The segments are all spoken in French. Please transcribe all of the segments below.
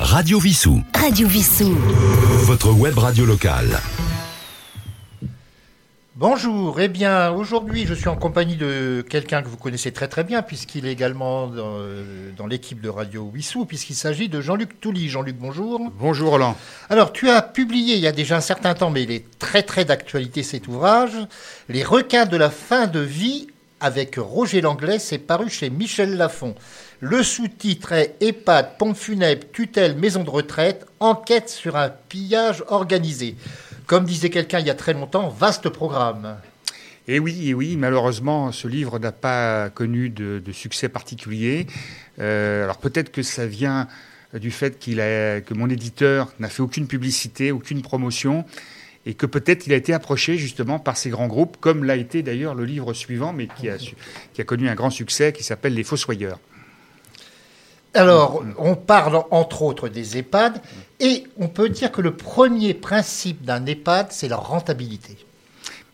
Radio Vissou. Radio Vissou. Votre web radio locale. Bonjour, eh bien aujourd'hui je suis en compagnie de quelqu'un que vous connaissez très très bien puisqu'il est également dans, euh, dans l'équipe de Radio Wissou puisqu'il s'agit de Jean-Luc Touly. Jean-Luc, bonjour. Bonjour Roland. Alors tu as publié il y a déjà un certain temps mais il est très très d'actualité cet ouvrage, Les requins de la fin de vie avec Roger Langlais, c'est paru chez Michel Lafon. Le sous-titre est EHPAD, pompe funèbre, tutelle, maison de retraite, enquête sur un pillage organisé. Comme disait quelqu'un il y a très longtemps, vaste programme. Et oui, et oui, malheureusement, ce livre n'a pas connu de, succès particulier. Euh, alors peut-être que ça vient du fait qu'il a, que mon éditeur n'a fait aucune publicité, aucune promotion, et que peut-être il a été approché justement par ces grands groupes, comme l'a été d'ailleurs le livre suivant, mais qui a connu un grand succès, qui s'appelle Les Fossoyeurs. Alors, on parle entre autres des EHPAD, et on peut dire que le premier principe d'un EHPAD, c'est la rentabilité.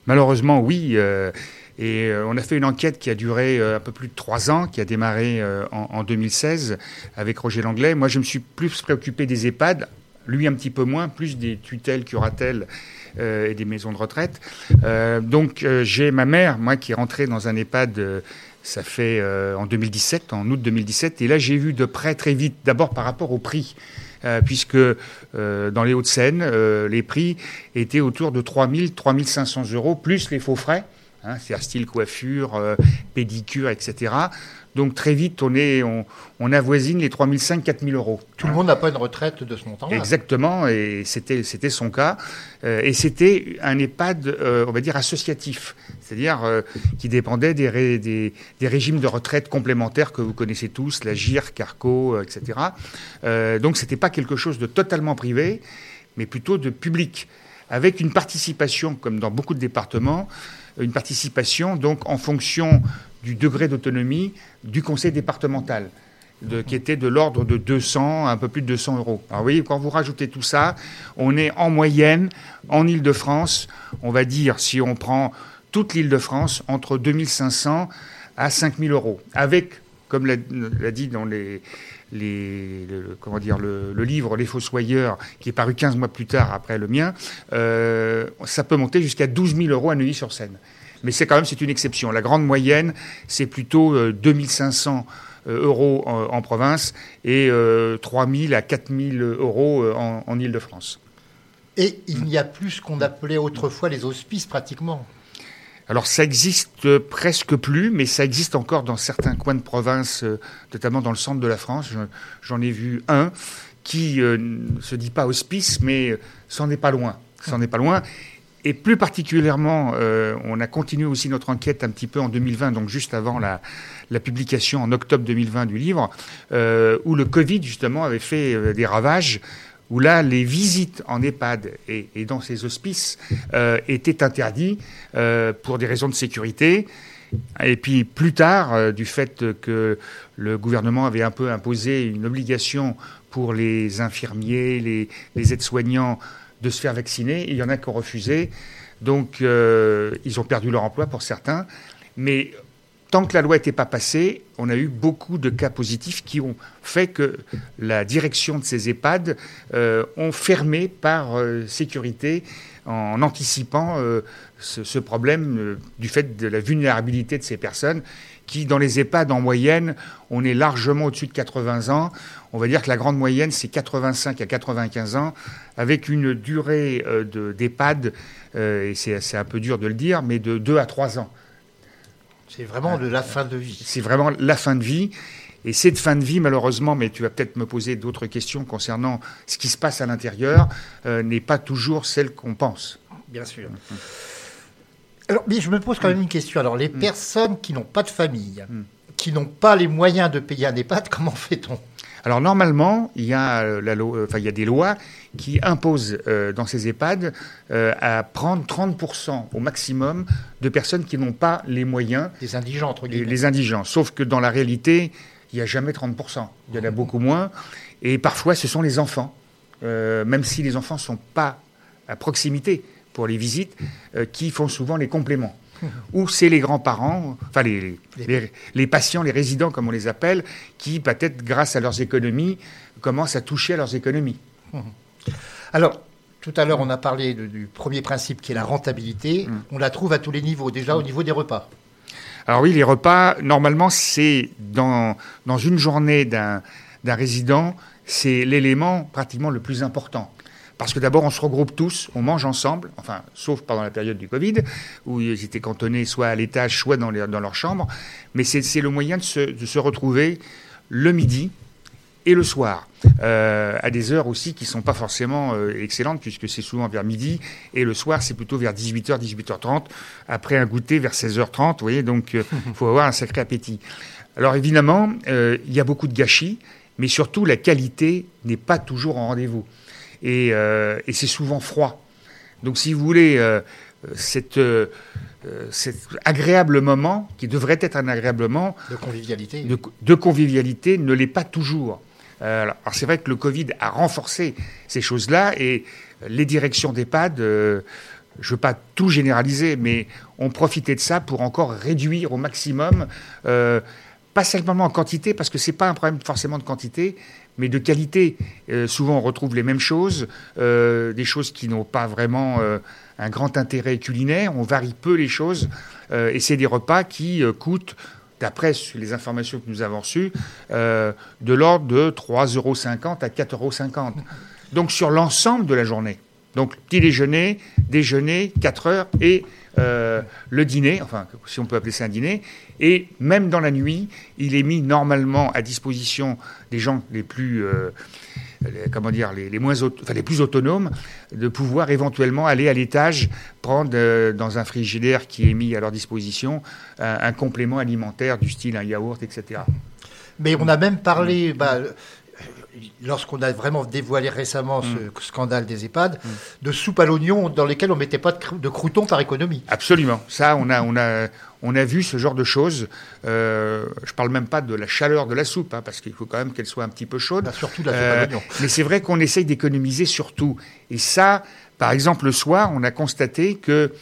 Malheureusement, oui. euh, et euh, on a fait une enquête qui a duré euh, un peu plus de trois ans, qui a démarré en, en 2016 avec Roger Langlais. Moi, je me suis plus préoccupé des EHPAD, lui un petit peu moins, plus des tutelles, curatelles et des maisons de retraite. Donc, j'ai ma mère, moi, qui est rentrée dans un EHPAD. Ça fait euh, en 2017, en août 2017, et là j'ai vu de près très vite, d'abord par rapport au prix, euh, puisque euh, dans les Hauts-de-Seine, euh, les prix étaient autour de 3 000, 3 500 euros, plus les faux frais, hein, c'est-à-dire style coiffure, euh, pédicure, etc. Donc très vite, on, est, on, on avoisine les 3 500, 4 000 euros. Tout le monde n'a pas une retraite de ce montant-là. Exactement, et c'était c'était son cas. Euh, et c'était un EHPAD, euh, on va dire, associatif, c'est-à-dire euh, qui dépendait des, ré- des, des régimes de retraite complémentaires que vous connaissez tous, la GIR, Carco, etc. Donc c'était pas quelque chose de totalement privé, mais plutôt de public, avec une participation, comme dans beaucoup de départements, une participation donc en fonction du degré d'autonomie du conseil départemental qui était de l'ordre de 200, un peu plus de 200 euros. Alors vous quand vous rajoutez tout ça, on est en moyenne, en Ile-de-France, on va dire, si on prend toute l'Île-de-France, entre 2500 à 5000 euros. Avec, comme l'a dit dans les, le livre Les Fossoyeurs, qui est paru 15 mois plus tard après le mien, euh, ça peut monter jusqu'à 12 000 euros à Neuilly-sur-Seine. Mais c'est quand même c'est une exception. La grande moyenne, c'est plutôt euh, 2500 euh, euros en, en province et euh, 3000 à 4000 euros euh, en, en Ile-de-France. Et il n'y a plus ce qu'on appelait autrefois les hospices pratiquement. Alors ça existe presque plus, mais ça existe encore dans certains coins de province, euh, notamment dans le centre de la France. Je- J'en ai vu un qui euh, ne se dit pas hospice, mais euh, c'en est pas loin. C'en est pas loin. Et plus particulièrement, euh, on a continué aussi notre enquête un petit peu en 2020, donc juste avant la, publication en octobre 2020 du livre, euh, où le Covid justement avait fait euh, des ravages, où là les visites en EHPAD et, dans ces hospices étaient interdites pour des raisons de sécurité. Et puis plus tard, du fait que le gouvernement avait un peu imposé une obligation pour les infirmiers, les aides-soignants de se faire vacciner, il y en a qui ont refusé. Donc euh, ils ont perdu leur emploi pour certains. Mais tant que la loi n'était pas passée, on a eu beaucoup de cas positifs qui ont fait que la direction de ces EHPAD euh, ont fermé par euh, sécurité en anticipant euh, ce, ce problème du fait de la vulnérabilité de ces personnes qui, dans les EHPAD, en moyenne, on est largement au-dessus de 80 ans. On va dire que la grande moyenne, c'est 85 à 95 ans, avec une durée euh, de- d'EHPAD, euh, et c'est c'est un peu dur de le dire, mais de 2 à 3 ans. C'est vraiment de la fin de vie. C'est vraiment la fin de vie. Et cette fin de vie, malheureusement, mais tu vas peut-être me poser d'autres questions concernant ce qui se passe à l'intérieur, euh, n'est pas toujours celle qu'on pense. Bien sûr. Alors, mais je me pose quand même une question. Alors, les personnes qui n'ont pas de famille, qui n'ont pas les moyens de payer un EHPAD, comment fait-on? Alors normalement, il y a, euh, la euh, enfin, il y a des lois qui imposent euh, dans ces EHPAD euh, à prendre 30% au maximum de personnes qui n'ont pas les moyens Des indigents, entre les, guillemets. les indigents. Sauf que dans la réalité, il n'y a jamais 30%. Il y en a beaucoup moins. Et parfois, ce sont les enfants. Euh, même si les enfants ne sont pas à proximité pour les visites, qui font souvent les compléments. Ou c'est les grands-parents, enfin les, les, les, patients, les résidents comme on les appelle, qui peut-être grâce à leurs économies commencent à toucher à leurs économies. Alors, tout à l'heure, on a parlé de, du premier principe qui est la rentabilité. Mm. On la trouve à tous les niveaux, déjà au niveau des repas. Alors oui, les repas, normalement, c'est dans, dans une journée d'un résident, c'est l'élément pratiquement le plus important. Parce que d'abord, on se regroupe tous, on mange ensemble, enfin, sauf pendant la période du Covid, où ils étaient cantonnés soit à l'étage, soit dans, les, dans leur chambre. Mais c'est le moyen de se, de se retrouver le midi, et le soir, euh, à des heures aussi qui ne sont pas forcément euh, excellentes, puisque c'est souvent vers midi, et le soir, c'est plutôt vers 18h, 18h30, après un goûter vers 16h30, vous voyez, donc il euh, faut avoir un sacré appétit. Alors évidemment, il y a beaucoup de gâchis, mais surtout la qualité n'est pas toujours en rendez-vous. Et, et c'est souvent froid. Donc si vous voulez, cette, cet agréable moment, qui devrait être un agréable moment... De convivialité. De, de convivialité, ne l'est pas toujours. Euh, alors c'est vrai que le Covid a renforcé ces choses-là et les directions d'EHPAD, euh, je ne veux pas tout généraliser, mais ont profité de ça pour encore réduire au maximum, euh, pas seulement en quantité, parce que ce n'est pas un problème forcément de quantité, mais de qualité. souvent on retrouve les mêmes choses, des choses qui n'ont pas vraiment un grand intérêt culinaire, on varie peu les choses, et c'est des repas qui coûtent d'après les informations que nous avons reçues, euh, de l'ordre de 3,50 euros à 4,50 euros. Donc sur l'ensemble de la journée. Donc petit déjeuner, déjeuner, 4 heures et euh, le dîner, enfin si on peut appeler ça un dîner. Et même dans la nuit, il est mis normalement à disposition des gens les plus... Euh, comment dire, les, moins, enfin, les plus autonomes, de pouvoir éventuellement aller à l'étage prendre euh, dans un frigidaire qui est mis à leur disposition un, complément alimentaire du style un yaourt, etc. Mais on a même parlé, bah, lorsqu'on a vraiment dévoilé récemment ce mm. scandale des EHPAD, mm. de soupe à l'oignon dans lesquelles on mettait pas de, croutons par économie. Absolument. Ça, on a, on a, on a vu ce genre de choses. Euh, je parle même pas de la chaleur de la soupe, hein, parce qu'il faut quand même qu'elle soit un petit peu chaude. Bah, surtout la soupe à euh, l'oignon. Mais c'est vrai qu'on essaye d'économiser surtout. Et ça, par exemple, le soir, on a constaté que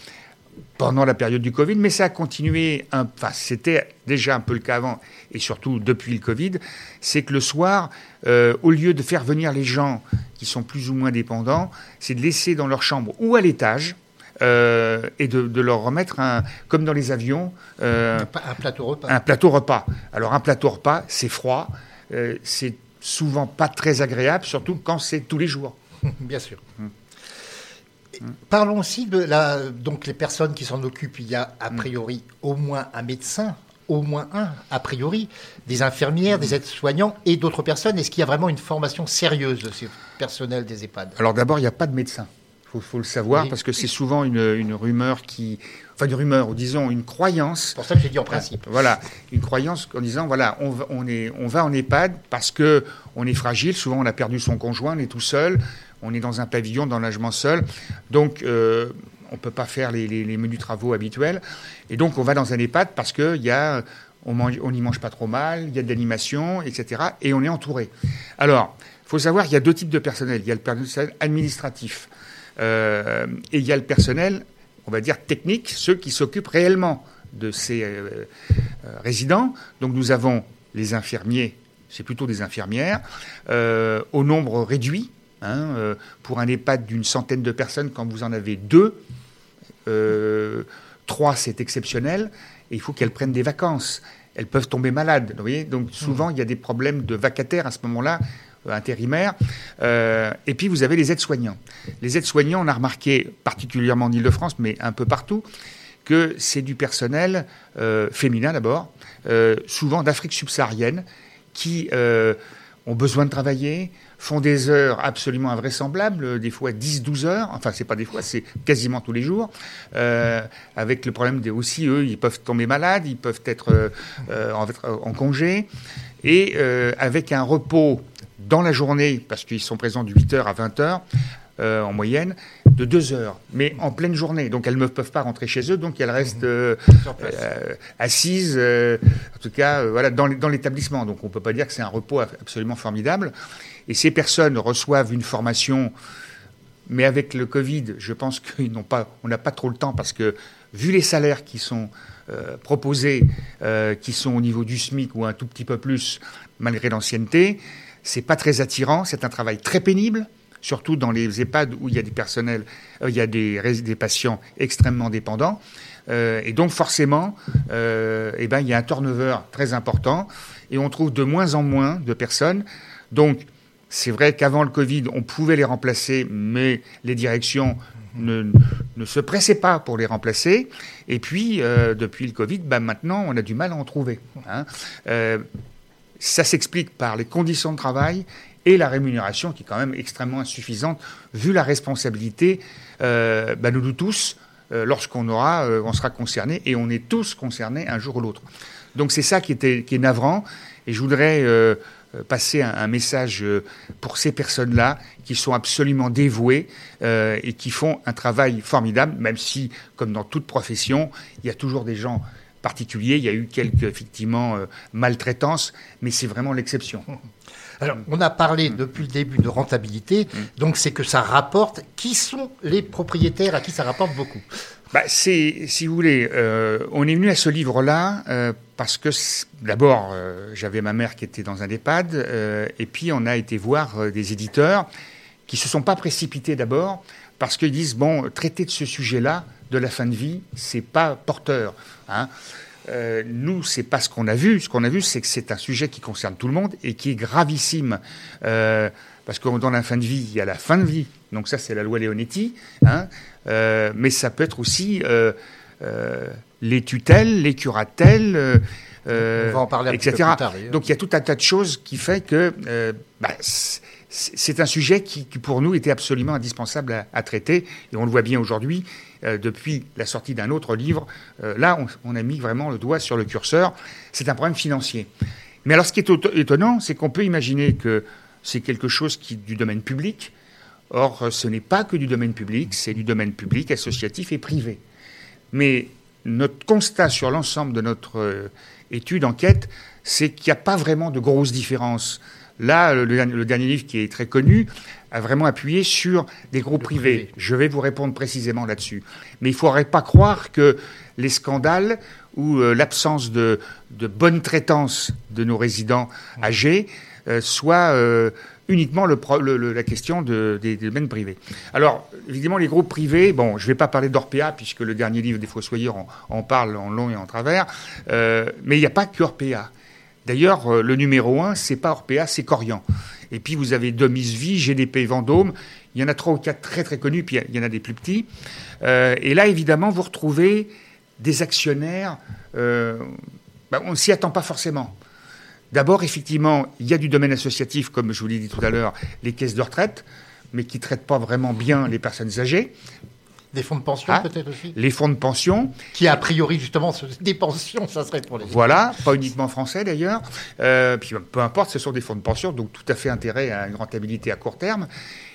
pendant la période du Covid, mais ça a continué, enfin c'était déjà un peu le cas avant, et surtout depuis le Covid, c'est que le soir, euh, au lieu de faire venir les gens qui sont plus ou moins dépendants, c'est de laisser dans leur chambre ou à l'étage, euh, et de, leur remettre un, comme dans les avions, euh, un plateau repas. Un plateau repas. Alors un plateau repas, c'est froid, c'est souvent pas très agréable, surtout quand c'est tous les jours. Bien sûr. Hum. Parlons aussi de la, donc les personnes qui s'en occupent. Il y a a priori au moins un médecin, au moins un, a priori, des infirmières, des aides-soignants et d'autres personnes. Est-ce qu'il y a vraiment une formation sérieuse de ces personnels des EHPAD? Alors d'abord, il n'y a pas de médecin. Il faut, le savoir, parce que c'est souvent une, rumeur qui... Enfin, une rumeur, ou disons une croyance. C'est pour ça que j'ai dit en principe. Voilà, une croyance en disant, voilà, on, on, est, on va en EHPAD parce que on est fragile, souvent on a perdu son conjoint, on est tout seul, on est dans un pavillon d'enlagement seul, donc euh, on ne peut pas faire les, menus travaux habituels. Et donc on va dans un EHPAD parce on n'y mange pas trop mal, il y a de l'animation, etc. Et on est entouré. Alors, il faut savoir qu'il y a deux types de personnel. Il y a le personnel administratif euh, et il y a le personnel, on va dire, technique, ceux qui s'occupent réellement de ces euh, résidents. Donc nous avons les infirmiers, c'est plutôt des infirmières, au nombre réduit, Hein, euh, pour un EHPAD d'une centaine de personnes, quand vous en avez deux, euh, trois, c'est exceptionnel. Et il faut qu'elles prennent des vacances. Elles peuvent tomber malades. Vous voyez Donc souvent, il y a des problèmes de vacataires à ce moment-là, euh, intérimaires. et puis, vous avez les aides-soignants. Les aides-soignants, on a remarqué, particulièrement en Ile-de-France, mais un peu partout, que c'est du personnel féminin d'abord, souvent d'Afrique subsaharienne, qui ont besoin de travailler, font des heures absolument invraisemblables, des fois 10-12 heures, enfin c'est pas des fois, c'est quasiment tous les jours, euh, avec le problème des aussi, eux, ils peuvent tomber malades, ils peuvent être euh, euh, en, congé, et avec un repos dans la journée, parce qu'ils sont présents de 8 heures à 20 heures, en moyenne, de 2 heures, mais en pleine journée. Donc elles ne peuvent pas rentrer chez eux, donc elles restent assises, en tout cas voilà, dans l'établissement. Donc on ne peut pas dire que c'est un repos absolument formidable. Et ces personnes reçoivent une formation, mais avec le Covid, je pense qu'on n'a pas trop le temps parce que vu les salaires qui sont euh, proposés, euh, qui sont au niveau du SMIC ou un tout petit peu plus, malgré l'ancienneté, c'est pas très attirant. C'est un travail très pénible, surtout dans les EHPAD où il y a des personnels, euh, il y a des, patients extrêmement dépendants. et donc forcément, eh ben, il y a un turnover très important et on trouve de moins en moins de personnes. Donc c'est vrai qu'avant le Covid, on pouvait les remplacer, mais les directions ne, ne, se pressaient pas pour les remplacer. Et puis, euh, depuis le Covid, bah, maintenant, on a du mal à en trouver. Hein. Euh, ça s'explique par les conditions de travail et la rémunération qui est quand même extrêmement insuffisante vu la responsabilité euh, bah, nous tous lorsqu'on aura, on sera concerné et on est tous concernés un jour ou l'autre. Donc c'est ça qui, était, qui est navrant et je voudrais euh, passer un, message euh, pour ces personnes-là qui sont absolument dévouées euh, et qui font un travail formidable, même si, comme dans toute profession, il y a toujours des gens particuliers. Il y a eu quelques, effectivement, maltraitances, mais c'est vraiment l'exception. Alors, on a parlé depuis le début de rentabilité, mm. donc c'est que ça rapporte. Qui sont les propriétaires à qui ça rapporte beaucoup bah, si vous voulez, euh, on est venu à ce livre-là euh, parce que d'abord, euh, j'avais ma mère qui était dans un EHPAD, et puis on a été voir des éditeurs qui se sont pas précipités d'abord parce qu'ils disent bon, traiter de ce sujet-là, de la fin de vie, c'est pas porteur. Hein. nous, c'est pas ce qu'on a vu. Ce qu'on a vu, c'est que c'est un sujet qui concerne tout le monde et qui est gravissime. parce que dans la fin de vie, il y a la fin de vie. Donc ça, c'est la loi Leonetti. Hein. Euh, mais ça peut être aussi euh, euh, les tutelles, les curatelles. On va en parler un etc. Peu plus tard, Donc il y a tout un tas de choses qui fait que bah, c'est un sujet qui, pour nous était absolument indispensable à, traiter et on le voit bien aujourd'hui depuis la sortie d'un autre livre. là, on, on, a mis vraiment le doigt sur le curseur. C'est un problème financier. Mais alors, ce qui est étonnant, c'est qu'on peut imaginer que c'est quelque chose qui du domaine public, Or, ce n'est pas que du domaine public, c'est du domaine public, associatif et privé. Mais notre constat sur l'ensemble de notre euh, étude, enquête, c'est qu'il n'y a pas vraiment de grosses différences. Là, le, dernier livre qui est très connu a vraiment appuyé sur des groupes privés. Je vais vous répondre précisément là-dessus. Mais il ne faudrait pas croire que les scandales ou euh, l'absence de, bonne traitance de nos résidents âgés euh, soient uniquement la question des, domaines privés. Alors, évidemment, les groupes privés, bon, je ne vais pas parler d'Orpea, puisque le dernier livre des Fossoyeurs en, parle en long et en travers, euh, mais il n'y a pas que Orpea. D'ailleurs, euh, le numéro un, c'est pas Orpea, c'est Corian. Et puis, vous avez Domis Vie, GDP Vendôme, il y en a trois ou quatre très très connus, puis il y en a des plus petits. Euh, et là, évidemment, vous retrouvez des actionnaires, ben, on ne s'y attend pas forcément. D'abord, effectivement, il y a du domaine associatif, comme je vous l'ai dit tout à l'heure, les caisses de retraite, mais qui ne traitent pas vraiment bien les personnes âgées. Des fonds de pension, ah, peut-être aussi Les fonds de pension. Qui, a priori, justement, des pensions, ça serait pour les. Voilà, pas uniquement français d'ailleurs. Euh, puis peu importe, ce sont des fonds de pension, donc tout à fait intérêt à une rentabilité à court terme.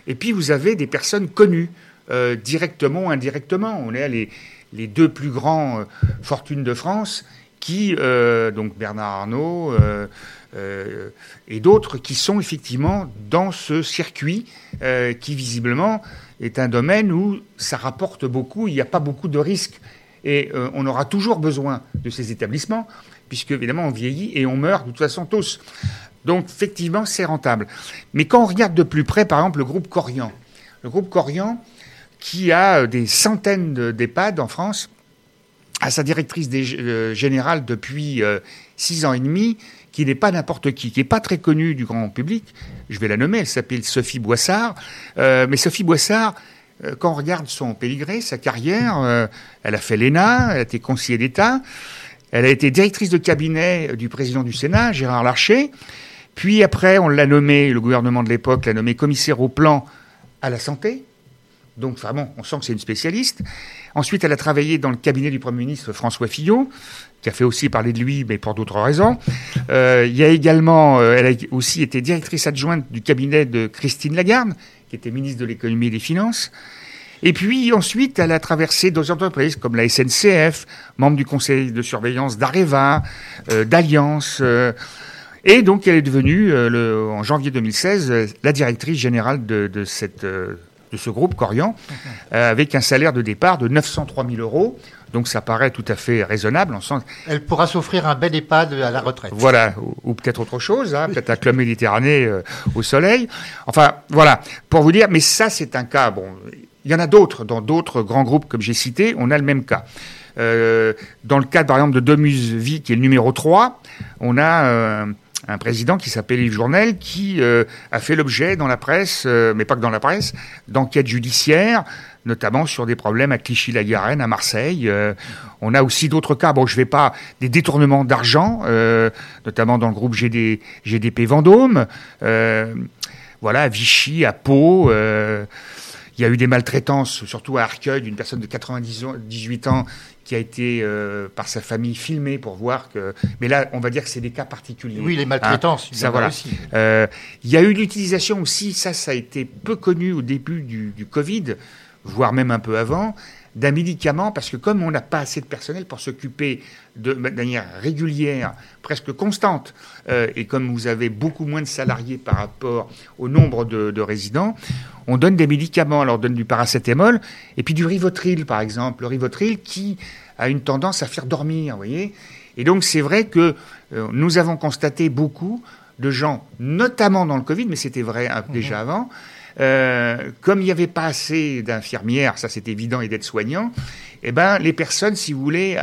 Et puis vous avez des personnes connues, euh, directement ou indirectement. On est les, les deux plus grands euh, fortunes de France qui, euh, donc Bernard Arnault euh, euh, et d'autres, qui sont effectivement dans ce circuit qui visiblement est un domaine où ça rapporte beaucoup, il n'y a pas beaucoup de risques. Et on aura toujours besoin de ces établissements, puisque évidemment on vieillit et on meurt de toute façon tous. Donc effectivement, c'est rentable. Mais quand on regarde de plus près, par exemple, le groupe Corian, le groupe Corian, qui a des centaines d'EHPAD en France, à sa directrice euh, générale depuis euh, six ans et demi, qui n'est pas n'importe qui, qui n'est pas très connue du grand public. Je vais la nommer, elle s'appelle Sophie Boissard. Euh, mais Sophie Boissard, quand on regarde son pédigré, sa carrière, elle a fait l'ENA, elle a été conseillère d'État, elle a été directrice de cabinet du président du Sénat, Gérard Larcher. Puis après, on l'a nommé, le gouvernement de l'époque l'a nommé commissaire au plan à la santé. Donc, vraiment, on sent que c'est une spécialiste. Ensuite, elle a travaillé dans le cabinet du Premier ministre François Fillon, qui a fait aussi parler de lui, mais pour d'autres raisons. Euh, il y a également, euh, elle a aussi été directrice adjointe du cabinet de Christine Lagarde, qui était ministre de l'économie et des finances. Et puis ensuite, elle a traversé d'autres entreprises comme la SNCF, membre du conseil de surveillance d'Areva, euh, d'Alliance. et donc, elle est devenue, en janvier 2016, la directrice générale de cette de ce groupe Corian, euh, avec un salaire de départ de 903 000 euros. Donc ça paraît tout à fait raisonnable en sens. Elle pourra s'offrir un bel EHPAD à la retraite. Voilà, ou, peut-être autre chose, hein, peut-être un club méditerranéen euh, au soleil. Enfin, voilà, pour vous dire, mais ça c'est un cas, bon, il y en a d'autres, dans d'autres grands groupes comme j'ai cité, on a le même cas. Euh, dans le cadre, par exemple, de Domus Vie, qui est le numéro 3, on a un président qui s'appelle Yves Journel, qui euh, a fait l'objet dans la presse, mais pas que dans la presse, d'enquêtes judiciaires, notamment sur des problèmes à Clichy-la-Garenne, à Marseille. on a aussi d'autres cas, bon, je vais pas, des détournements d'argent, notamment dans le groupe GD, GDP Vendôme, voilà, à Vichy, à Pau. Il y a eu des maltraitances, surtout à Arcueil, d'une personne de 98 ans qui a été euh, par sa famille filmée pour voir que. Mais là, on va dire que c'est des cas particuliers. Oui, les maltraitances. Hein, ça voilà. Aussi. Euh, il y a eu l'utilisation aussi, ça, ça a été peu connu au début du, du Covid, voire même un peu avant, d'un médicament, parce que comme on n'a pas assez de personnel pour s'occuper de manière régulière, presque constante, euh, et comme vous avez beaucoup moins de salariés par rapport au nombre de, résidents, on donne des médicaments. Alors on donne du paracétamol et puis du rivotril, par exemple. Le rivotril qui a une tendance à faire dormir, vous voyez. Et donc c'est vrai que euh, nous avons constaté beaucoup de gens, notamment dans le Covid, mais c'était vrai hein, déjà mmh. avant, euh, comme il n'y avait pas assez d'infirmières, ça c'est évident, et d'aides-soignants, eh ben, les personnes, si vous voulez,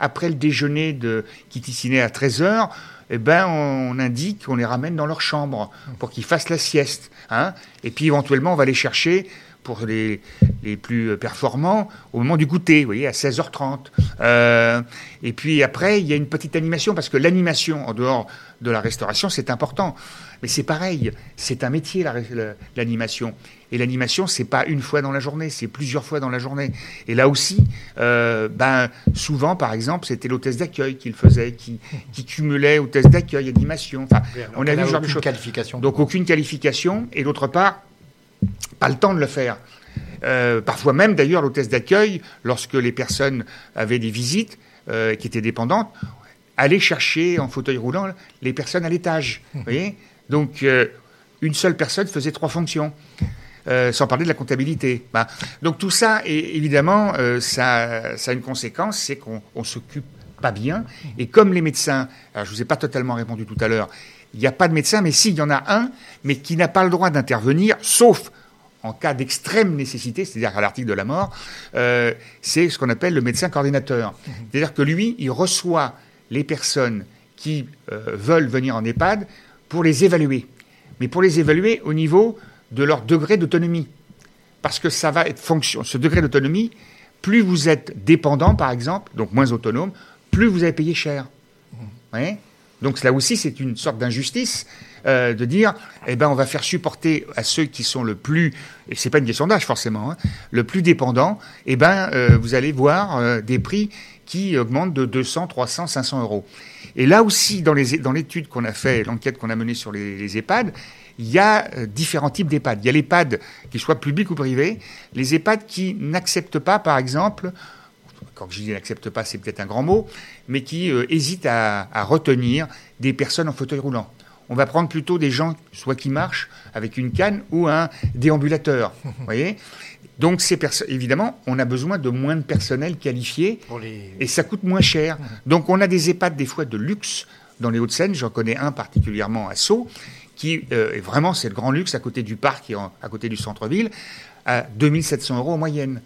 après le déjeuner de, qui à 13 heures, eh ben, on, indique qu'on les ramène dans leur chambre pour qu'ils fassent la sieste. Hein et puis éventuellement, on va les chercher pour les, les plus performants au moment du goûter, vous voyez, à 16h30. Euh, et puis après, il y a une petite animation, parce que l'animation en dehors de la restauration, c'est important. Mais c'est pareil, c'est un métier, l'animation. Et l'animation, c'est pas une fois dans la journée, c'est plusieurs fois dans la journée. Et là aussi, euh, ben, souvent, par exemple, c'était l'hôtesse d'accueil qui le faisait, qui, qui cumulait hôtesse d'accueil, animation. Enfin, on a vu genre de choses. Qualification. Donc aucune qualification. Et d'autre part, pas le temps de le faire. Euh, parfois même, d'ailleurs, l'hôtesse d'accueil, lorsque les personnes avaient des visites euh, qui étaient dépendantes, allait chercher en fauteuil roulant les personnes à l'étage. Vous voyez? Donc, euh, une seule personne faisait trois fonctions. sans parler de la comptabilité. Bah, donc tout ça, et évidemment, ça, ça, a une conséquence, c'est qu'on ne s'occupe pas bien. Et comme les médecins, alors je ne vous ai pas totalement répondu tout à l'heure, il n'y a pas de médecin, mais si, il y en a un, mais qui n'a pas le droit d'intervenir, sauf en cas d'extrême nécessité, c'est-à-dire à, l'article de la mort, euh, c'est ce qu'on appelle le médecin coordinateur. C'est-à-dire que lui, il reçoit les personnes qui euh, veulent venir en EHPAD pour les évaluer. Mais pour les évaluer au niveau de leur degré d'autonomie. Parce que ça va être fonction, ce degré d'autonomie, plus vous êtes dépendant, par exemple, donc moins autonome, plus vous avez payé cher. Vous voyez? Donc là aussi, c'est une sorte d'injustice euh, de dire, eh ben, on va faire supporter à ceux qui sont le plus, et c'est pas une question d'âge forcément, hein, le plus dépendant, eh ben, euh, vous allez voir euh, des prix qui augmentent de 200, 300, 500 euros. Et là aussi, dans l'étude qu'on a fait, l'enquête qu'on a menée sur les, EHPAD, il y a différents types d'EHPAD. Il y a l'EHPAD qui soit public ou privé, les EHPAD qui n'acceptent pas, par exemple, quand je dis n'accepte pas, c'est peut-être un grand mot, mais qui euh, hésite à, retenir des personnes en fauteuil roulant. On va prendre plutôt des gens, soit qui marchent avec une canne ou un déambulateur. voyez donc, ces évidemment, on a besoin de moins de personnel qualifié et ça coûte moins cher. Donc, on a des EHPAD des fois de luxe dans les Hauts-de-Seine. J'en connais un particulièrement à Sceaux, qui euh, est vraiment, c'est le grand luxe à côté du parc et à côté du centre-ville, à 2700 euros en moyenne.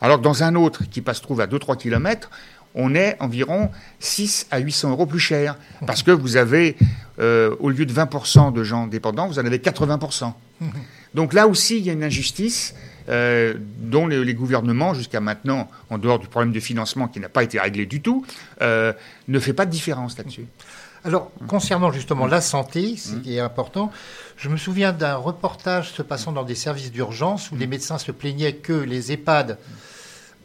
Alors que dans un autre qui passe trouve à 2-3 km, on est environ 6 à 800 euros plus cher. Parce que vous avez, euh, au lieu de 20% de gens dépendants, vous en avez 80%. Donc là aussi, il y a une injustice euh, dont les, gouvernements, jusqu'à maintenant, en dehors du problème de financement qui n'a pas été réglé du tout, euh, ne fait pas de différence là-dessus. Alors, concernant justement la santé, ce qui est important, je me souviens d'un reportage se passant dans des services d'urgence où les médecins se plaignaient que les EHPAD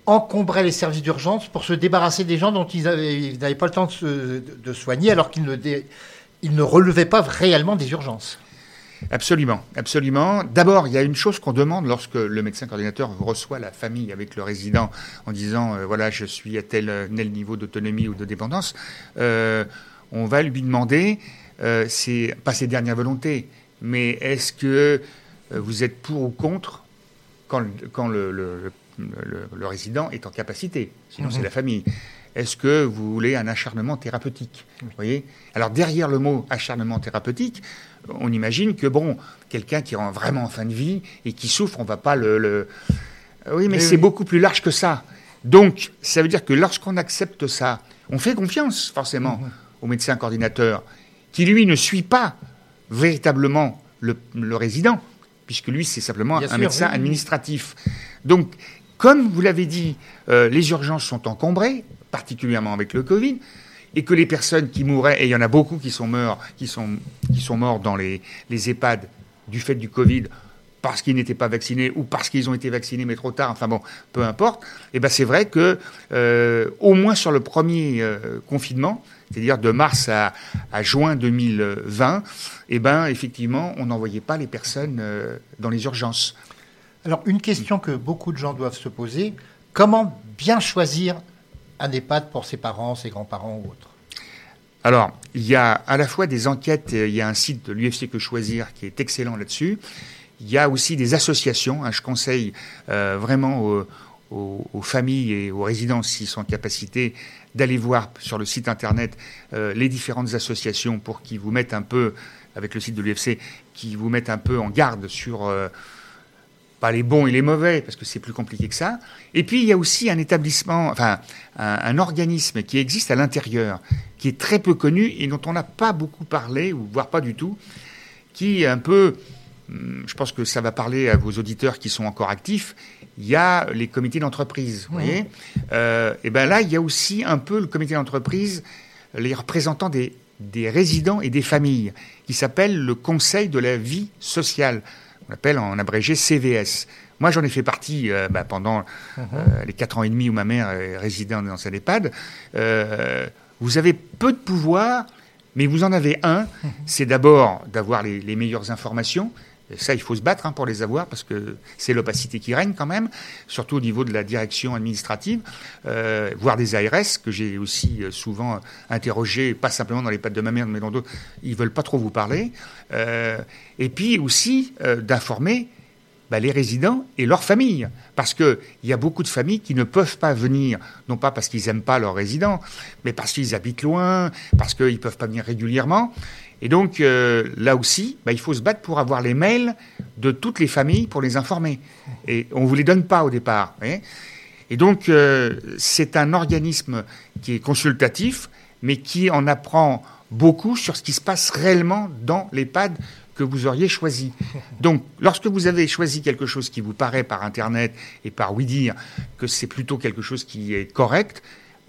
encombraient les services d'urgence pour se débarrasser des gens dont ils n'avaient pas le temps de, soigner alors qu'ils ne, ne relevaient pas réellement des urgences. Absolument, absolument. D'abord, il y a une chose qu'on demande lorsque le médecin coordinateur reçoit la famille avec le résident en disant euh, voilà, je suis à tel, tel niveau d'autonomie ou de dépendance. Euh, on va lui demander, euh, c'est pas ses dernières volontés, mais est-ce que vous êtes pour ou contre quand, le, le, résident est en capacité, sinon c'est mhm. la famille. Est-ce que vous voulez un acharnement thérapeutique voyez? Alors derrière le mot acharnement thérapeutique, on imagine que bon, quelqu'un qui est vraiment en fin de vie et qui souffre, on va pas le. Oui, mais, c'est beaucoup plus large que ça. Donc, ça veut dire que lorsqu'on accepte ça, on fait confiance forcément mhm. au médecin coordinateur, qui lui ne suit pas véritablement le, résident, puisque lui c'est simplement un médecin administratif. Donc, comme vous l'avez dit, euh, les urgences sont encombrées, particulièrement avec le Covid, et que les personnes qui mouraient, et il y en a beaucoup qui sont morts, qui sont, qui sont morts dans les, les EHPAD du fait du Covid, parce qu'ils n'étaient pas vaccinés ou parce qu'ils ont été vaccinés mais trop tard, enfin bon, peu importe, et eh ben c'est vrai que euh, au moins sur le premier euh, confinement, c'est-à-dire de mars à, juin 2020, et eh ben effectivement, on n'envoyait pas les personnes euh, dans les urgences. Alors une question que beaucoup de gens doivent se poser, comment bien choisir un EHPAD pour ses parents, ses grands-parents ou autres alors, il y a à la fois des enquêtes, il y a un site de l'UFC Que Choisir qui est excellent là-dessus. Il y a aussi des associations. Hein, je conseille euh, vraiment aux, familles et aux résidents, s'ils sont en capacité, d'aller voir sur le site internet euh, les différentes associations pour qu'ils vous mettent un peu, avec le site de l'UFC, qui vous mettent un peu en garde sur euh, pas les bons et les mauvais, parce que c'est plus compliqué que ça. Et puis il y a aussi un établissement, enfin un, organisme qui existe à l'intérieur, qui est très peu connu et dont on n'a pas beaucoup parlé, ou voire pas du tout, qui est un peu, hum, je pense que ça va parler à vos auditeurs qui sont encore actifs. Il y a les comités d'entreprise, vous voyez. Euh, et ben là, il y a aussi un peu le comité d'entreprise, les représentants des, des résidents et des familles, qui s'appelle le Conseil de la vie sociale appelle en abrégé CVS. Moi, j'en ai fait partie euh, bah, pendant mhm. euh, les quatre ans et demi où ma mère résidait dans cette EHPAD. Euh, vous avez peu de pouvoir, mais vous en avez un. Mhm. C'est d'abord d'avoir les, meilleures informations. Ça, il faut se battre hein, pour les avoir parce que c'est l'opacité qui règne quand même, surtout au niveau de la direction administrative, voire des ARS que j'ai aussi souvent interrogé, pas simplement dans les pattes de ma mère, mais dans d'autres. Ils veulent pas trop vous parler et puis aussi euh, d'informer bah, les résidents et leurs familles. Parce qu'il y a beaucoup de familles qui ne peuvent pas venir, non pas parce qu'ils n'aiment pas leurs résidents, mais parce qu'ils habitent loin, parce qu'ils ne peuvent pas venir régulièrement. Et donc euh, là aussi, bah, il faut se battre pour avoir les mails de toutes les familles pour les informer. Et on ne vous les donne pas au départ. et donc euh, c'est un organisme qui est consultatif, mais qui en apprend beaucoup sur ce qui se passe réellement dans l'EHPAD que vous auriez choisi. Donc, lorsque vous avez choisi quelque chose qui vous paraît par Internet et par oui que c'est plutôt quelque chose qui est correct,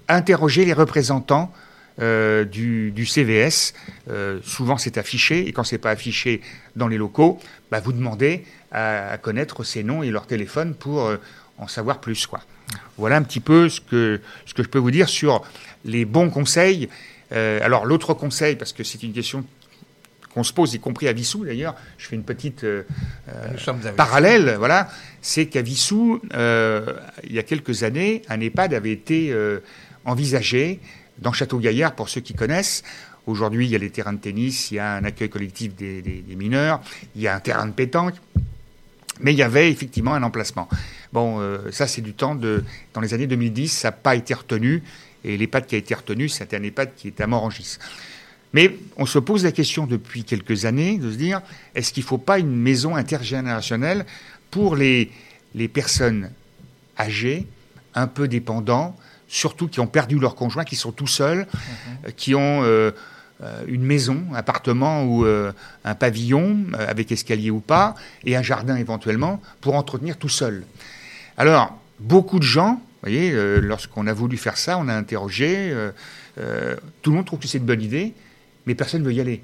interrogez les représentants euh, du, CVS. Euh, souvent, c'est affiché, et quand c'est pas affiché dans les locaux, bah, vous demandez à, connaître ces noms et leur téléphone pour euh, en savoir plus. Quoi. Voilà un petit peu ce que, ce que je peux vous dire sur les bons conseils. alors, l'autre conseil, parce que c'est une question qu'on se pose, y compris à Vissou d'ailleurs, je fais une petite parallèle, voilà, c'est qu'à Vissou, il y a quelques années, un EHPAD avait été envisagé dans Château-Gaillard, pour ceux qui connaissent. Aujourd'hui, il y a les terrains de tennis, il y a un accueil collectif des, mineurs, il y a un terrain de pétanque, mais il y avait effectivement un emplacement. Bon, ça c'est du temps de... Dans les années 2010, ça n'a pas été retenu, et l'EHPAD qui a été retenu, c'était un EHPAD qui était à Morangis. Mais on se pose la question depuis quelques années de se dire, est-ce qu'il ne faut pas une maison intergénérationnelle pour les, les personnes âgées, un peu dépendants, surtout qui ont perdu leur conjoint, qui sont tout seuls, mhm. qui ont euh, euh, une maison, un appartement ou euh, un pavillon, avec escalier ou pas, et un jardin éventuellement, pour entretenir tout seul. Alors, beaucoup de gens, vous voyez, lorsqu'on a voulu faire ça, on a interrogé, tout le monde trouve que c'est une bonne idée, mais personne ne veut y aller.